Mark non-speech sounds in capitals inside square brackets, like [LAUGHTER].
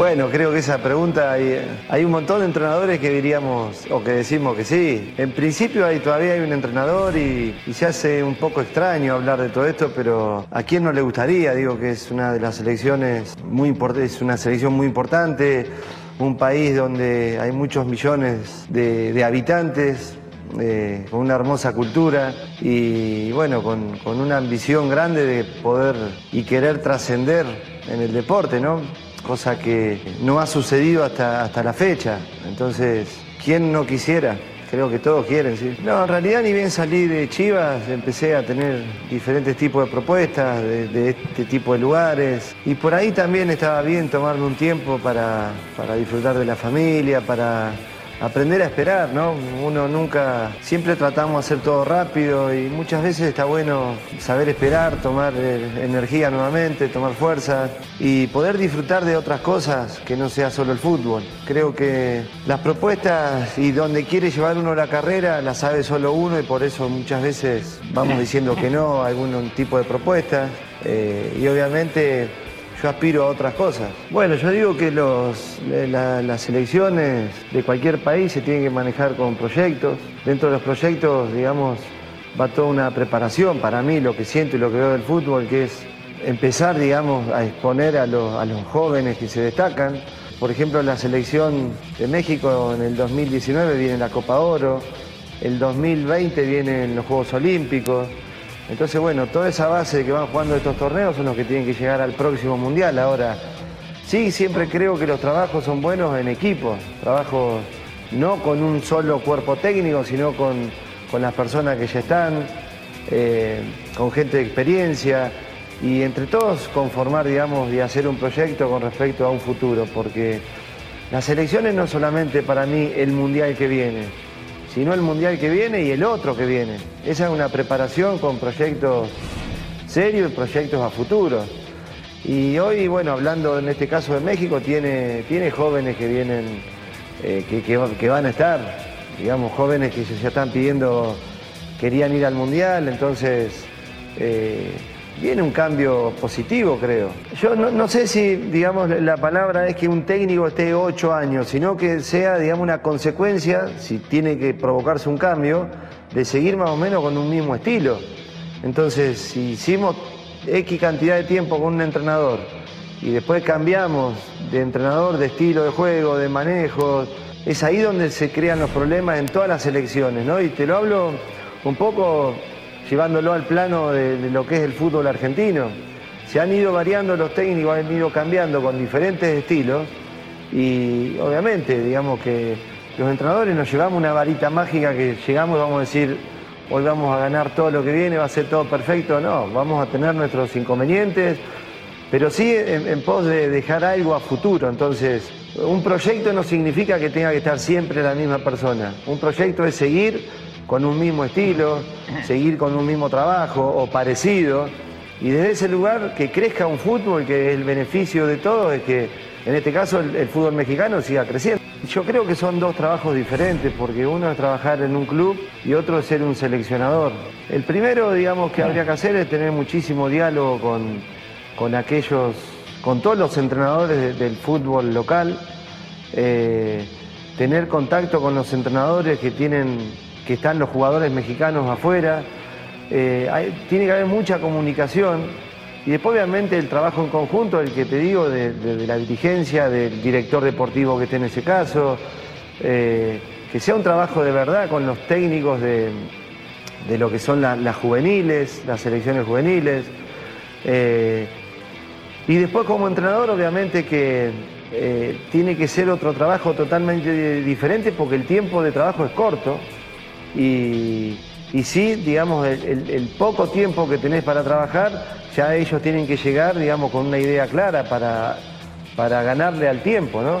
Bueno, creo que esa pregunta hay, un montón de entrenadores que diríamos o que decimos que sí. En principio hay, todavía hay un entrenador y, se hace un poco extraño hablar de todo esto, pero ¿a quién no le gustaría? Digo que es una de las selecciones muy importantes, es una selección muy importante, un país donde hay muchos millones de, habitantes, eh, con una hermosa cultura y bueno, con una ambición grande de poder y querer trascender en el deporte, ¿no? Cosa que no ha sucedido hasta, hasta la fecha. Entonces, ¿quién no quisiera? Creo que todos quieren, sí. No, en realidad ni bien salí de Chivas, empecé a tener diferentes tipos de propuestas de, de este tipo de lugares. Y por ahí también estaba bien tomarme un tiempo para, para disfrutar de la familia, para aprender a esperar, ¿no? Uno nunca, siempre tratamos de hacer todo rápido y muchas veces está bueno saber esperar, tomar eh, energía nuevamente, tomar fuerza y poder disfrutar de otras cosas que no sea solo el fútbol. Creo que las propuestas y donde quiere llevar uno la carrera las sabe solo uno y por eso muchas veces vamos diciendo que no a algún tipo de propuestas eh, y obviamente yo aspiro a otras cosas. Bueno, yo digo que los, la- las elecciones de cualquier país se tienen que manejar con proyectos. Dentro de los proyectos, digamos, va toda una preparación para mí, lo que siento y lo que veo del fútbol, que es empezar, digamos, a exponer a los, a los jóvenes que se destacan. Por ejemplo, la selección de México en el 2019 viene la Copa Oro, el 2020 vienen los Juegos Olímpicos. Entonces, bueno, toda esa base de que van jugando estos torneos son los que tienen que llegar al próximo mundial. Ahora, sí, siempre creo que los trabajos son buenos en equipo, trabajos no con un solo cuerpo técnico, sino con, con las personas que ya están, eh, con gente de experiencia y entre todos conformar, digamos, y hacer un proyecto con respecto a un futuro, porque las elecciones no solamente para mí el mundial que viene, sino el mundial que viene y el otro que viene. Esa es una preparación con proyectos serios y proyectos a futuro. Y hoy, bueno, hablando en este caso de México, tiene, tiene jóvenes que vienen, eh, que, que- van a estar, digamos, jóvenes que ya están pidiendo, querían ir al mundial, entonces eh, viene un cambio positivo, creo. Yo no, no sé si, digamos, la palabra es que un técnico esté ocho años, sino que sea, digamos, una consecuencia, si tiene que provocarse un cambio, de seguir más o menos con un mismo estilo. Entonces, si hicimos X cantidad de tiempo con un entrenador y después cambiamos de entrenador, de estilo de juego, de manejo, es ahí donde se crean los problemas en todas las elecciones, ¿no? Y te lo hablo un poco llevándolo al plano de, lo que es el fútbol argentino. Se han ido variando los técnicos, han ido cambiando con diferentes estilos y obviamente, digamos que los entrenadores nos llevamos una varita mágica que llegamos y vamos a decir, hoy vamos a ganar todo lo que viene, va a ser todo perfecto. No, vamos a tener nuestros inconvenientes, pero sí en, en pos de dejar algo a futuro. Entonces, un proyecto no significa que tenga que estar siempre la misma persona. Un proyecto es seguir con un mismo estilo, [CLEARS THROAT] seguir con un mismo trabajo o parecido. Y desde ese lugar que crezca un fútbol, que el beneficio de todo es que en este caso el, el fútbol mexicano siga creciendo. Yo creo que son dos trabajos diferentes, porque uno es trabajar en un club y otro es ser un seleccionador. El primero, digamos, que habría que hacer es tener muchísimo diálogo con, con aquellos, con todos los entrenadores de- del fútbol local, eh, tener contacto con los entrenadores que tienen, que están los jugadores mexicanos afuera. Eh, tiene que haber mucha comunicación y después obviamente el trabajo en conjunto, el que te digo, de, la dirigencia, del director deportivo que esté en ese caso, eh, que sea un trabajo de verdad con los técnicos de, de lo que son la- las juveniles, las selecciones juveniles. Eh, y después como entrenador obviamente que tiene que ser otro trabajo totalmente diferente porque el tiempo de trabajo es corto y, y sí, digamos, el, poco tiempo que tenés para trabajar, ya ellos tienen que llegar, digamos, con una idea clara para, para ganarle al tiempo, ¿no?